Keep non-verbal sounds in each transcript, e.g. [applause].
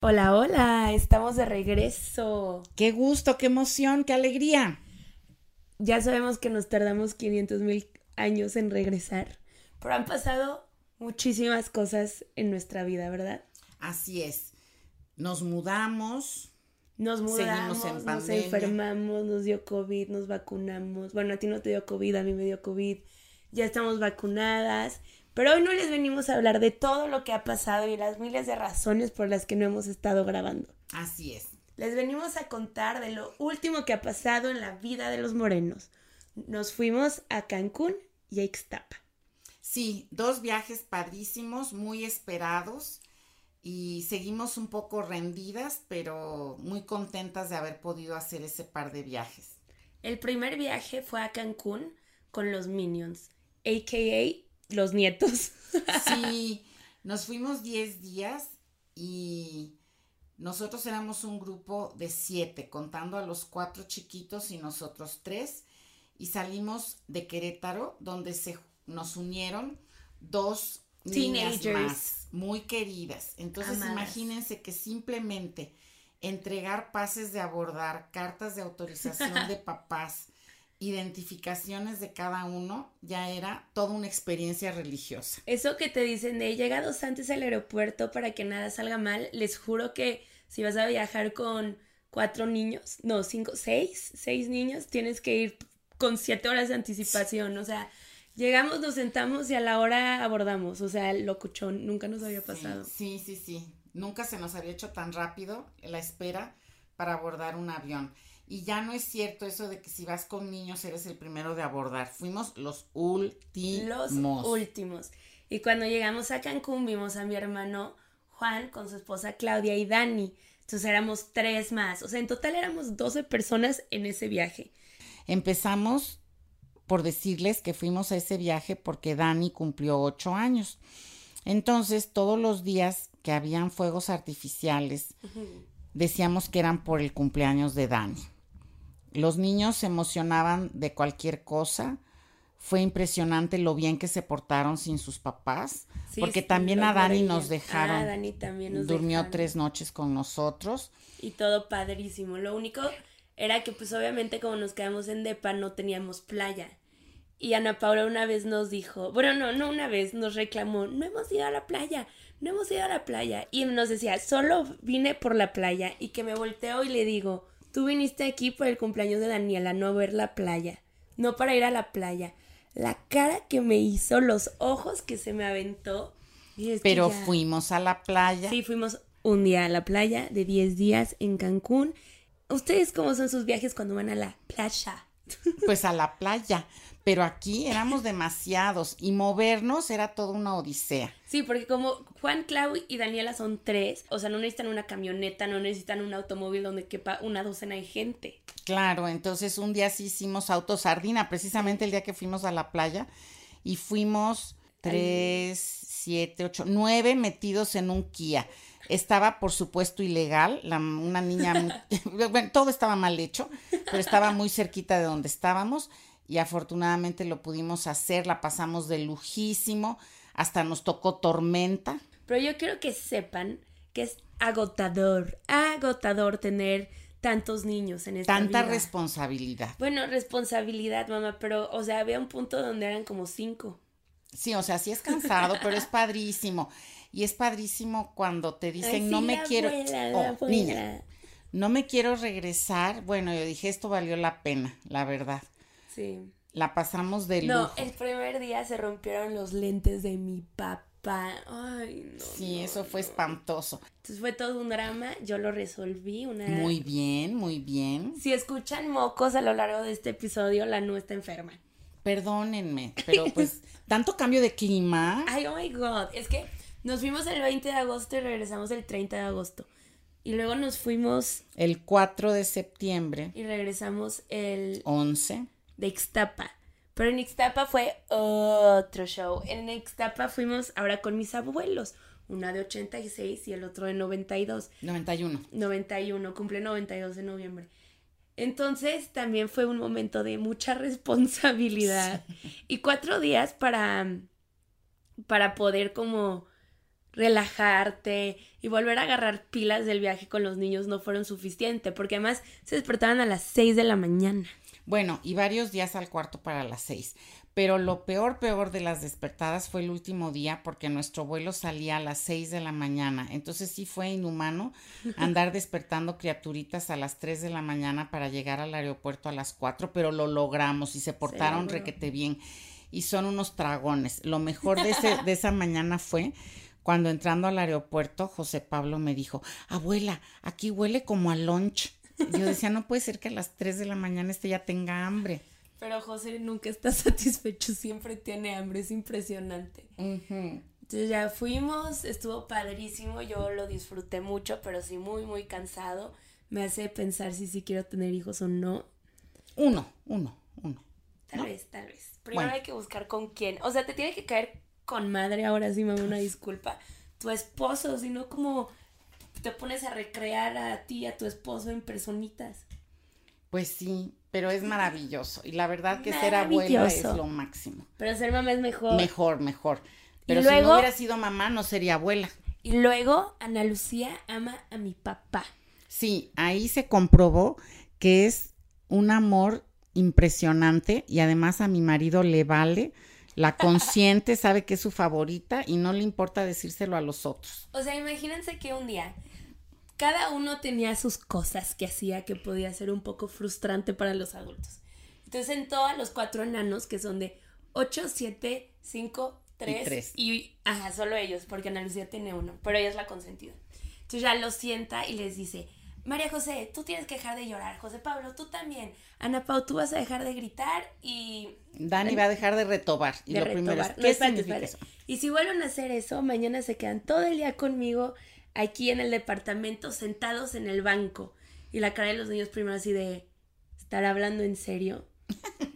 Hola, hola, estamos de regreso. Qué gusto, qué emoción, qué alegría. Ya sabemos que nos tardamos 500 mil años en regresar, pero han pasado muchísimas cosas en nuestra vida, ¿verdad? Así es. Nos mudamos. Nos mudamos, en nos enfermamos, nos dio COVID, nos vacunamos. Bueno, a ti no te dio COVID, a mí me dio COVID. Ya estamos vacunadas. Pero hoy no les venimos a hablar de todo lo que ha pasado y las miles de razones por las que no hemos estado grabando. Así es. Les venimos a contar de lo último que ha pasado en la vida de los morenos. Nos fuimos a Cancún y a Ixtapa. Sí, dos viajes padrísimos, muy esperados y seguimos un poco rendidas, pero muy contentas de haber podido hacer ese par de viajes. El primer viaje fue a Cancún con los Minions, a.k.a. los nietos. Sí, nos fuimos 10 días y nosotros éramos un grupo de siete, contando a los cuatro chiquitos y nosotros tres, y salimos de Querétaro, donde se nos unieron dos niñas Teenagers. más, muy queridas. Entonces Amadas. imagínense que simplemente entregar pases de abordar, cartas de autorización de [laughs] papás, identificaciones de cada uno, ya era toda una experiencia religiosa. Eso que te dicen de llegados antes al aeropuerto para que nada salga mal, les juro que si vas a viajar con cuatro niños, no, cinco, seis, seis niños, tienes que ir con siete horas de anticipación. O sea, llegamos, nos sentamos y a la hora abordamos. O sea, locuchón, nunca nos había pasado. Sí, sí, sí, sí. Nunca se nos había hecho tan rápido la espera para abordar un avión. Y ya no es cierto eso de que si vas con niños eres el primero de abordar. Fuimos los últimos. Los últimos. Y cuando llegamos a Cancún vimos a mi hermano Juan con su esposa Claudia y Dani. Entonces éramos tres más. O sea, en total éramos 12 personas en ese viaje. Empezamos por decirles que fuimos a ese viaje porque Dani cumplió ocho años. Entonces, todos los días que habían fuegos artificiales, decíamos que eran por el cumpleaños de Dani. Los niños se emocionaban de cualquier cosa. Fue impresionante lo bien que se portaron sin sus papás, Sí, porque sí, también a Dani nos dejaron. Ah, Dani también nos durmió dejaron. tres noches con nosotros. Y todo padrísimo. Lo único era que pues obviamente como nos quedamos en Depa no teníamos playa. Y Ana Paula una vez nos dijo, bueno, no, no una vez, nos reclamó, no hemos ido a la playa, no hemos ido a la playa. Y nos decía, solo vine por la playa. Y que me volteo y le digo, tú viniste aquí por el cumpleaños de Daniela, no a ver la playa, no para ir a la playa. La cara que me hizo, los ojos que se me aventó. Pero ya- fuimos a la playa. Sí, fuimos un día a la playa de 10 días en Cancún. ¿Ustedes cómo son sus viajes cuando van a la playa? pues a la playa. Pero aquí éramos demasiados y movernos era toda una odisea. Sí, porque como Juan, Clau y Daniela son tres, o sea, no necesitan una camioneta, no necesitan un automóvil donde quepa una docena de gente. Claro, entonces un día sí hicimos autosardina, precisamente el día que fuimos a la playa, y fuimos tres, siete, ocho, nueve metidos en un Kia. Estaba, por supuesto, ilegal, la- una niña, [laughs] [laughs] bueno, todo estaba mal hecho, pero estaba muy cerquita de donde estábamos y afortunadamente lo pudimos hacer, la pasamos de lujísimo, hasta nos tocó tormenta. Pero yo quiero que sepan que es agotador, agotador tener tantos niños en esta Tanta vida. responsabilidad. Bueno, responsabilidad, mamá, pero, o sea, había un punto donde eran como cinco. Sí, o sea, sí es cansado, pero es [laughs] padrísimo. Y es padrísimo cuando te dicen, Ay, no me quiero, abuela, la Oh, niña, no me quiero regresar. Bueno, yo dije, esto valió la pena, la verdad. Sí. La pasamos de No, lujo. el primer día se rompieron los lentes de mi papá. Ay, no. Sí, no, eso fue no. espantoso. Entonces fue todo un drama. Yo lo resolví. Una... Muy bien, muy bien. Si escuchan mocos a lo largo de este episodio, la no está enferma. Perdónenme, [laughs] pero pues tanto cambio de clima. Ay, oh my god. Es que nos fuimos el 20 de agosto y regresamos el 30 de agosto. Y luego nos fuimos El 4 de septiembre, y regresamos el 11. De Ixtapa. Pero en Ixtapa fue otro show. En Ixtapa fuimos ahora con mis abuelos. Una de 86 y el otro de 92. 91. 91, cumple 92 de noviembre. Entonces también fue un momento de mucha responsabilidad y cuatro días para, para poder como relajarte y volver a agarrar pilas del viaje con los niños no fueron suficiente, porque además se despertaban a las 6 de la mañana. Bueno, y varios días al cuarto para las seis. Pero lo peor, peor de las despertadas fue el último día porque nuestro vuelo salía a las seis de la mañana. Entonces sí fue inhumano [laughs] andar despertando criaturitas a las tres de la mañana para llegar al aeropuerto a las cuatro, pero lo logramos y se portaron requete bien. Y son unos dragones. Lo mejor de, ese, de esa mañana fue cuando entrando al aeropuerto, José Pablo me dijo, abuela, aquí huele como a lunch. Yo decía, no puede ser que a las 3 de la mañana este ya tenga hambre. Pero José nunca está [laughs] satisfecho, siempre tiene hambre, es impresionante. Entonces ya fuimos, estuvo padrísimo, yo lo disfruté mucho, pero sí muy, muy cansado. Me hace pensar si sí quiero tener hijos o no. Uno, uno, uno. Tal vez, tal vez. Primero hay que buscar con quién. O sea, te tiene que caer con madre, ahora sí me hago una disculpa, tu esposo, sino como te pones a recrear a ti, a tu esposo en personitas. Pues sí, pero es maravilloso. Y la verdad que ser abuela es lo máximo. Pero ser mamá es mejor. Mejor, mejor. Pero si no hubiera sido mamá, no sería abuela. Y luego Ana Lucía ama a mi papá. Sí, ahí se comprobó que es un amor impresionante y además a mi marido le vale la consciente, sabe que es su favorita y no le importa decírselo a los otros. O sea, imagínense que un día cada uno tenía sus cosas que hacía que podía ser un poco frustrante para los adultos. Entonces sentó a los cuatro enanos que son de 8, 7, 5, 3 y, ajá, solo ellos, porque Ana Lucía tiene uno, pero ella es la consentida. Entonces ya los sienta y les dice, María José, tú tienes que dejar de llorar. José Pablo, tú también. Ana Pau, tú vas a dejar de gritar y... Dani va a dejar de retobar. Y lo primero es, ¿qué Y si vuelven a hacer eso, mañana se quedan todo el día conmigo aquí en el departamento, sentados en el banco. Y la cara de los niños primero así de... ¿Estar hablando en serio?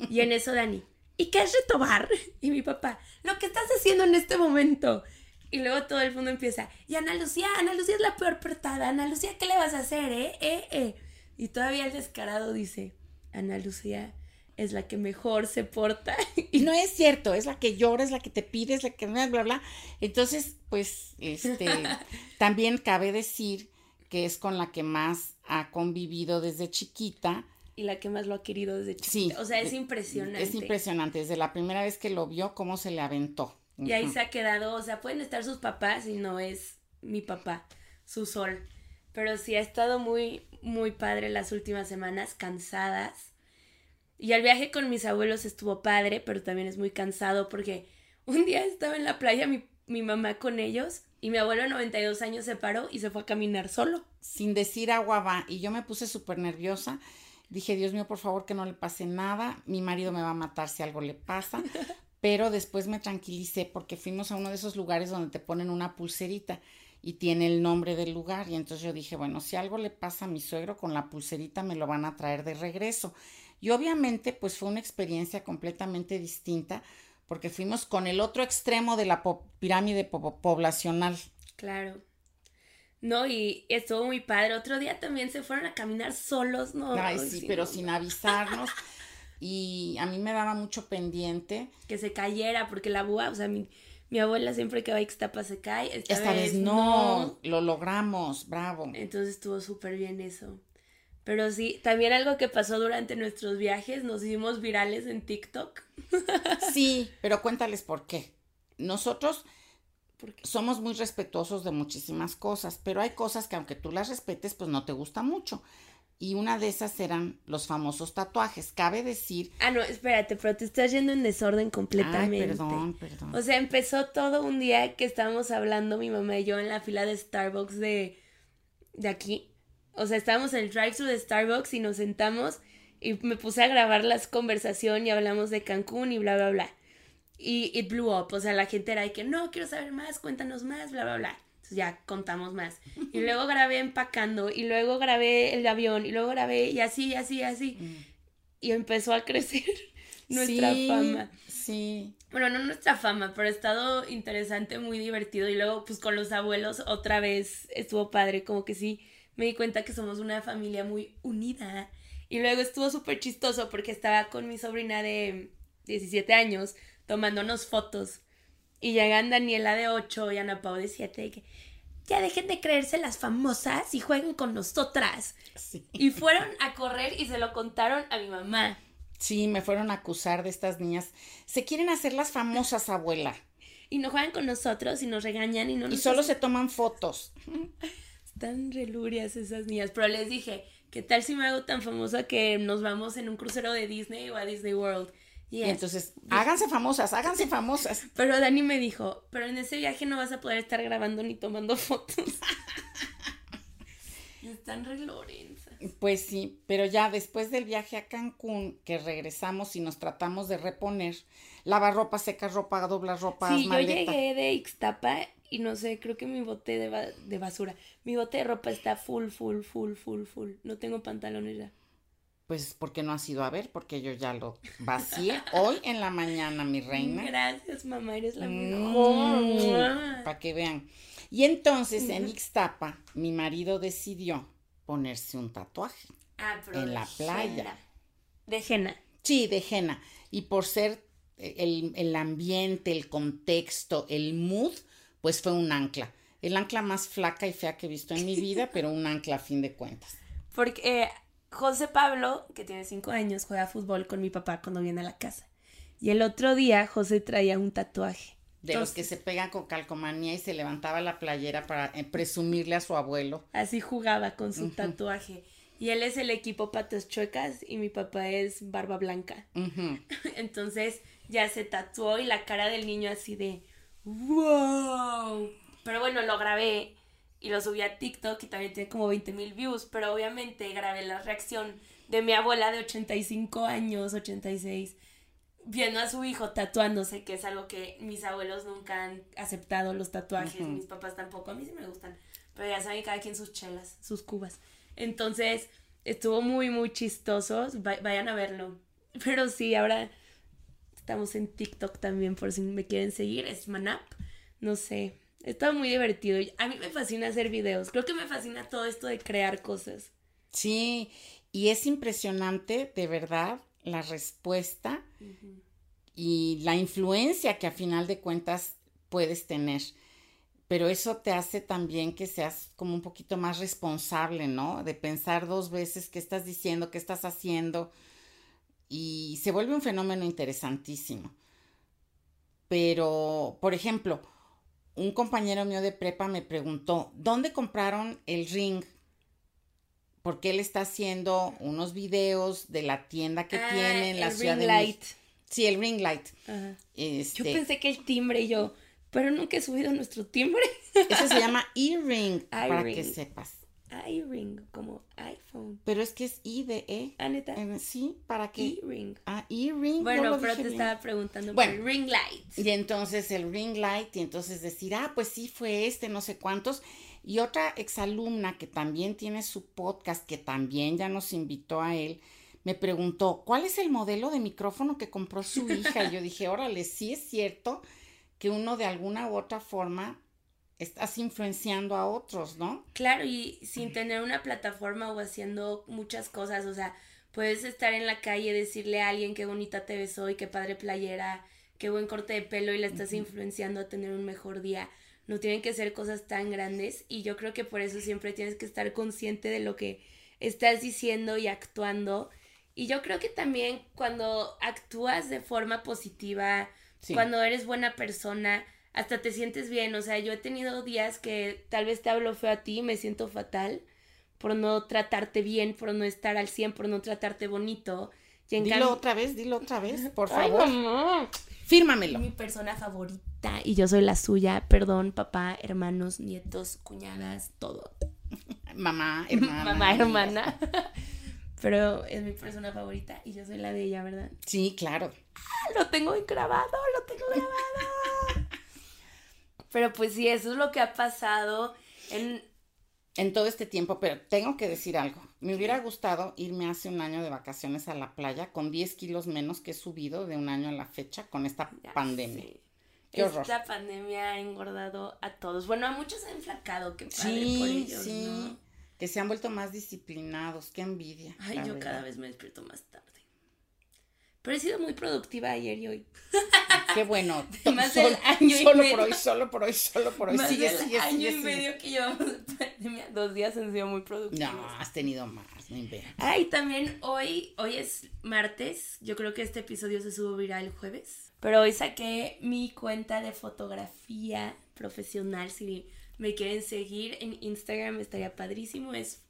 y en eso Dani, ¿y qué es retobar? [laughs] Y mi papá, lo que estás haciendo en este momento. Y luego todo el mundo empieza, y Ana Lucía, Ana Lucía es la peor portada, Ana Lucía, ¿qué le vas a hacer, eh? Eh, eh? Y todavía el descarado dice, Ana Lucía es la que mejor se porta. [laughs] Y no es cierto, es la que llora, es la que te pide, es la que bla, bla, bla. Entonces, pues, este, [laughs] también cabe decir que es con la que más ha convivido desde chiquita. Y la que más lo ha querido desde chiquita. Sí, o sea, es impresionante. Es impresionante, desde la primera vez que lo vio, cómo se le aventó. Y ahí se ha quedado, o sea, pueden estar sus papás y no es mi papá, su sol. Pero sí ha estado muy, muy padre las últimas semanas, cansadas. Y el viaje con mis abuelos estuvo padre, pero también es muy cansado porque [laughs] un día estaba en la playa mi, mi mamá con ellos y mi abuelo de 92 años se paró y se fue a caminar solo. Sin decir agua va. Y yo me puse súper nerviosa. Dije, Dios mío, por favor, que no le pase nada. Mi marido me va a matar si algo le pasa [laughs] pero después me tranquilicé porque fuimos a uno de esos lugares donde te ponen una pulserita y tiene el nombre del lugar y entonces yo dije, bueno, si algo le pasa a mi suegro con la pulserita me lo van a traer de regreso. Y obviamente pues fue una experiencia completamente distinta porque fuimos con el otro extremo de la pirámide poblacional. Claro. No, y estuvo muy padre. Otro día también se fueron a caminar solos, ¿no? Ay, sí, pero sin avisarnos. [laughs] y a mí me daba mucho pendiente. Que se cayera, porque la búa, o sea, mi, abuela siempre que va a Ixtapa se cae. Esta, vez, no, lo logramos, bravo. Entonces estuvo súper bien eso. Pero sí, también algo que pasó durante nuestros viajes, nos hicimos virales en TikTok. [laughs] sí, pero cuéntales por qué. Nosotros somos muy respetuosos de muchísimas cosas, pero hay cosas que aunque tú las respetes, pues no te gusta mucho y una de esas eran los famosos tatuajes. Cabe decir. Ah, no, espérate, pero te estás yendo en desorden completamente. Ay, perdón, perdón. O sea, empezó todo un día que estábamos hablando mi mamá y yo en la fila de Starbucks de, de aquí. O sea, estábamos en el drive-thru de Starbucks y nos sentamos y me puse a grabar las conversaciones y hablamos de Cancún y bla, bla, bla. Y it blew up. O sea, la gente era de que no, quiero saber más, cuéntanos más, bla, bla, bla ya contamos más. Y luego grabé empacando, y luego grabé el avión, y luego grabé, y así, así, así. Mm. Y empezó a crecer [laughs] nuestra fama. Sí. Bueno, no nuestra fama, pero ha estado interesante, muy divertido. Y luego, pues con los abuelos, otra vez estuvo padre, como que sí, me di cuenta que somos una familia muy unida. Y luego estuvo súper chistoso porque estaba con mi sobrina de 17 años tomándonos fotos Y llegan Daniela de 8 y Ana Pau de 7 que ya dejen de creerse las famosas y jueguen con nosotras. Y fueron a correr y se lo contaron a mi mamá. Sí, me fueron a acusar de estas niñas. Se quieren hacer las famosas, abuela. Y no juegan con nosotros y nos regañan y no Y solo se toman fotos. Están relurias esas niñas. Pero les dije, ¿qué tal si me hago tan famosa que nos vamos en un crucero de Disney o a Disney World? Y entonces, [laughs] háganse famosas, háganse famosas. [laughs] Pero Dani me dijo, pero en ese viaje no vas a poder estar grabando ni tomando fotos. [laughs] Están re Lorenza. Pues sí, pero ya después del viaje a Cancún, que regresamos y nos tratamos de reponer, lava ropa, seca ropa, dobla ropa, Sí, yo llegué de Ixtapa y no sé, creo que mi bote de, de basura, mi bote de ropa está full, full, full, full, full. No tengo pantalones ya. Pues porque no has ido a ver, porque yo ya lo vacié hoy en la mañana, mi reina. Gracias, mamá, eres la mejor. Mm, para que vean. Y entonces en Ixtapa, mi marido decidió ponerse un tatuaje ah, en la playa. De henna. Sí, de henna. Y por ser el, el ambiente, el contexto, el mood, pues fue un ancla. El ancla más flaca y fea que he visto en mi vida, [laughs] pero un ancla a fin de cuentas. Porque José Pablo, que tiene cinco años, juega fútbol con mi papá cuando viene a la casa. Y el otro día José traía un tatuaje. De los que se pegan con calcomanía y se levantaba la playera para eh, presumirle a su abuelo. Así jugaba con su tatuaje. Y él es el equipo patas chuecas y mi papá es barba blanca. [laughs] Entonces ya se tatuó y la cara del niño así de wow. Pero bueno, lo grabé y lo subí a TikTok y también tiene como 20 mil views, pero obviamente grabé la reacción de mi abuela de 85 años, 86, viendo a su hijo tatuándose, que es algo que mis abuelos nunca han aceptado, los tatuajes, mis papás tampoco, a mí sí me gustan, pero ya saben cada quien sus chelas, sus cubas. Entonces, estuvo muy, muy chistoso, vayan a verlo. Pero sí, ahora estamos en TikTok también, por si me quieren seguir, es Manap, no sé, Está muy divertido. A mí me fascina hacer videos. Creo que me fascina todo esto de crear cosas. Sí, y es impresionante, de verdad, la respuesta y la influencia que a final de cuentas puedes tener. Pero eso te hace también que seas como un poquito más responsable, ¿no? De pensar dos veces qué estás diciendo, qué estás haciendo. Y se vuelve un fenómeno interesantísimo. Pero, por ejemplo, un compañero mío de prepa me preguntó, ¿dónde compraron el ring? Porque él está haciendo unos videos de la tienda que ah, tiene en la ciudad ring light. Sí, el ring light. Este... Yo pensé que el timbre y yo, pero nunca he subido nuestro timbre. Eso se [laughs] llama e-ring, para que sepas iRing, como iPhone. Pero es que es I de E. Ah, neta. sí, ¿para qué? E-ring. Ah, e-ring. Bueno, pero te estaba preguntando bueno, por el ring light. Y entonces el ring light, y entonces decir, ah, pues sí fue este, no sé cuántos. Y otra exalumna que también tiene su podcast, que también ya nos invitó a él, me preguntó, ¿cuál es el modelo de micrófono que compró su hija? Y yo dije, órale, sí es cierto que uno de alguna u otra forma estás influenciando a otros, ¿no? Claro, y sin tener una plataforma o haciendo muchas cosas, o sea, puedes estar en la calle y decirle a alguien qué bonita te ves hoy, qué padre playera, qué buen corte de pelo y la estás influenciando a tener un mejor día. No tienen que ser cosas tan grandes y yo creo que por eso siempre tienes que estar consciente de lo que estás diciendo y actuando. Y yo creo que también cuando actúas de forma positiva, cuando eres buena persona, hasta te sientes bien. O sea, yo he tenido días que tal vez te hablo feo a ti y me siento fatal por no tratarte bien, por no estar al 100, por no tratarte bonito. dilo otra vez, dilo otra vez, [laughs] por favor. Ay, Fírmamelo. Mi persona favorita y yo soy la suya. Perdón, papá, hermanos, nietos, cuñadas, todo. [laughs] Mamá, hermana. Mamá, hermana. [laughs] Pero es mi persona favorita y yo soy la de ella, ¿verdad? Sí, claro. Ah, lo tengo grabado, lo tengo grabado. Pero pues sí, eso es lo que ha pasado en... En todo este tiempo, pero tengo que decir algo. Me hubiera gustado irme hace un año de vacaciones a la playa con 10 kilos menos que he subido de un año a la fecha con esta pandemia. Qué horror. Esta pandemia ha engordado a todos. Bueno, a muchos ha enflacado, qué padre por ellos, sí. Que se han vuelto más disciplinados, qué envidia. Ay, yo cada vez me despierto más tarde. Pero he sido muy productiva ayer y hoy. [laughs] Qué bueno. [laughs] Más Sol- del año y solo medio. por hoy, solo por hoy, solo por hoy. Más sigue, del sigue, año sigue, y medio que llevamos dos días han sido muy productivos. No, has tenido más, no inventes. Ay, también hoy, hoy es martes. Yo creo que este episodio se subirá el jueves. Pero hoy saqué mi cuenta de fotografía profesional. Si me quieren seguir en Instagram estaría padrísimo. Es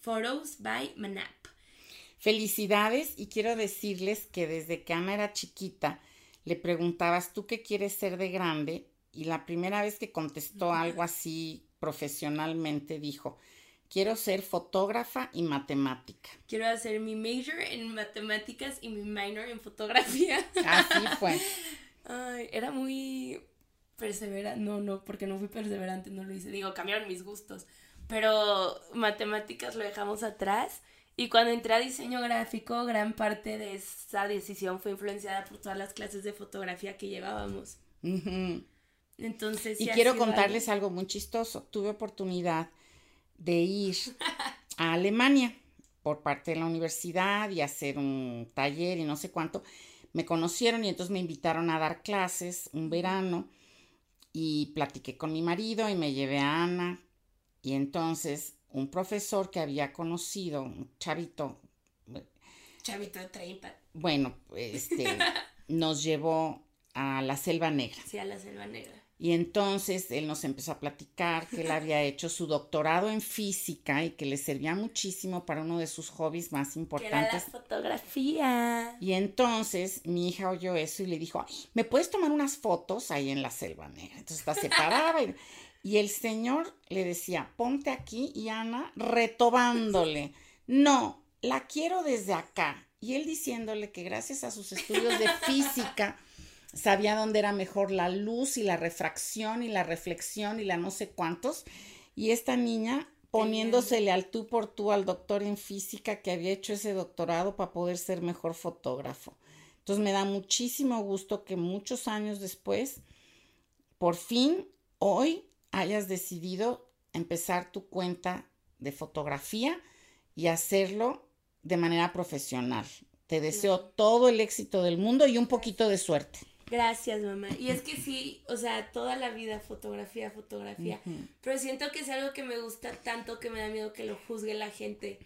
Photos by Manap. Felicidades y quiero decirles que desde que Ana era chiquita le preguntabas tú qué quieres ser de grande y la primera vez que contestó algo así profesionalmente dijo quiero ser fotógrafa y matemática. Quiero hacer mi major en matemáticas y mi minor en fotografía. Así fue. [laughs] Ay, era muy perseverante. No, no, porque no fui perseverante, no lo hice. Digo, cambiaron mis gustos. Pero matemáticas lo dejamos atrás. Y cuando entré a diseño gráfico, gran parte de esa decisión fue influenciada por todas las clases de fotografía que llevábamos. Entonces, Y quiero contarles algo- algo muy chistoso. Tuve oportunidad de ir a Alemania por parte de la universidad y hacer un taller y no sé cuánto. Me conocieron y entonces me invitaron a dar clases un verano y platiqué con mi marido y me llevé a Ana y entonces un profesor que había conocido, un chavito, Chavito de 30. bueno, este, [laughs] nos llevó a la Selva Negra. Sí, a la selva negra. Y entonces él nos empezó a platicar que él había hecho su doctorado en física y que le servía muchísimo para uno de sus hobbies más Que era la importantes. fotografía. Y entonces mi hija oyó eso y le dijo, "Ay, ¿me puedes tomar unas fotos ahí en la selva negra? Entonces está separada y, y el señor le decía, ponte aquí y Ana retobándole, no, la quiero desde acá. Y él diciéndole que gracias a sus estudios de [laughs] física sabía dónde era mejor la luz y la refracción y la reflexión y la no sé cuántos. Y esta niña poniéndosele al tú por tú al doctor en física que había hecho ese doctorado para poder ser mejor fotógrafo. Entonces me da muchísimo gusto que muchos años después, por fin, hoy hayas decidido empezar tu cuenta de fotografía y hacerlo de manera profesional. Te deseo todo el éxito del mundo y un poquito de suerte. Gracias, mamá. Y es que sí, o sea, toda la vida fotografía, fotografía. Pero siento que es algo que me gusta tanto que me da miedo que lo juzgue la gente.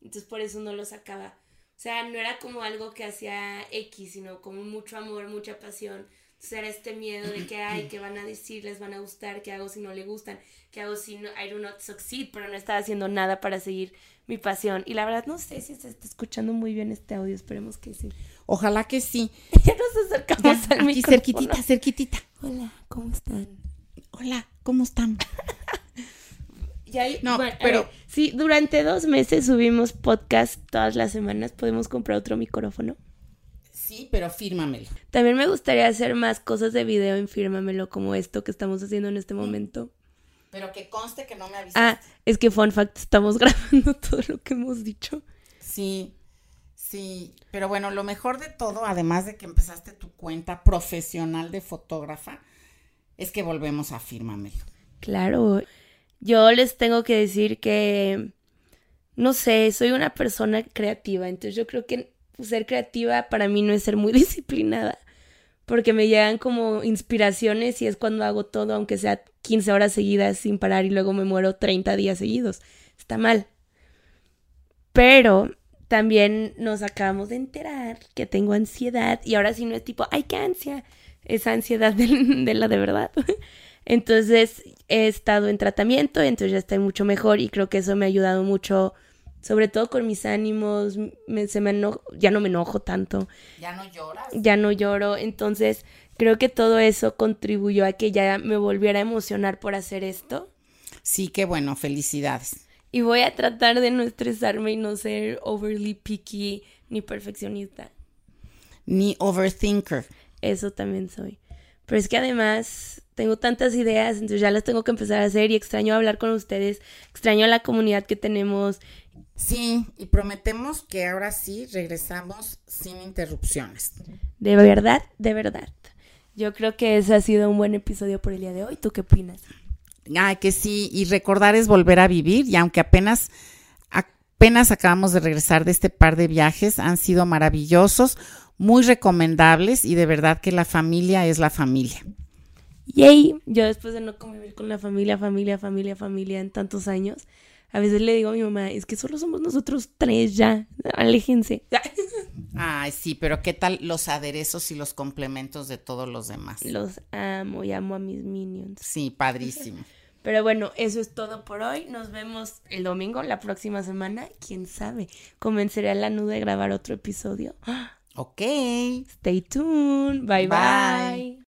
Entonces por eso no lo sacaba. O sea, no era como algo que hacía X, sino como mucho amor, mucha pasión. Era este miedo de que, ay, que van a decir, les van a gustar, qué hago si no le gustan, qué hago si no, I do not succeed, pero no estaba haciendo nada para seguir mi pasión. Y la verdad no sé si se está escuchando muy bien este audio, esperemos que sí. Ojalá que sí. [laughs] Ya nos acercamos al Aquí micrófono. cerquitita, cerquitita. Hola, ¿cómo están? Hola, ¿cómo están? [laughs] Ya hay- No, bueno, pero- ver, sí, durante dos meses subimos podcast todas las semanas. Podemos comprar otro micrófono. Sí, pero fírmamelo. También me gustaría hacer más cosas de video en Fírmamelo, como esto que estamos haciendo en este momento. Pero que conste que no me avisaste. Ah, es que fun fact, estamos [laughs] grabando todo lo que hemos dicho. Sí, sí. Pero bueno, lo mejor de todo, además de que empezaste tu cuenta profesional de fotógrafa, es que volvemos a fírmamelo. Claro, yo les tengo que decir que, no sé, soy una persona creativa, entonces yo creo que ser creativa para mí no es ser muy [laughs] disciplinada, porque me llegan como inspiraciones y es cuando hago todo, aunque sea 15 horas seguidas sin parar y luego me muero 30 días seguidos. Está mal. Pero también nos acabamos de enterar que tengo ansiedad y ahora sí no es tipo, ay, qué ansia, es ansiedad [laughs] de, de la de verdad. Entonces he estado en tratamiento, entonces ya estoy mucho mejor y creo que eso me ha ayudado mucho, sobre todo con mis ánimos, me- se me ya no me enojo tanto, ¿Ya no lloras? ya no lloro, entonces creo que todo eso contribuyó a que ya me volviera a emocionar por hacer esto. Sí, qué bueno, felicidades. Y voy a tratar de no estresarme y no ser overly picky ni perfeccionista. Ni overthinker. Eso también soy. Pero es que además tengo tantas ideas, entonces ya las tengo que empezar a hacer y extraño hablar con ustedes, extraño a la comunidad que tenemos. Sí, y prometemos que ahora sí regresamos sin interrupciones. De verdad, de verdad. Yo creo que ese ha sido un buen episodio por el día de hoy. ¿Tú qué opinas? Ay, que sí, y recordar es volver a vivir, y aunque apenas Apenas acabamos de regresar de este par de viajes, han sido maravillosos, muy recomendables y de verdad que la familia es la familia. Yay, yo después de no convivir con la familia, familia, familia, familia en tantos años, a veces le digo a mi mamá, es que solo somos nosotros tres ya, aléjense. Ay, sí, pero ¿qué tal los aderezos y los complementos de todos los demás? Los amo y amo a mis minions. Sí, padrísimo. [laughs] Pero bueno, eso es todo por hoy. Nos vemos el domingo, la próxima semana. ¿Quién sabe? Convenceré a la nuda de grabar otro episodio. [gasps] Ok. Stay tuned. bye. bye.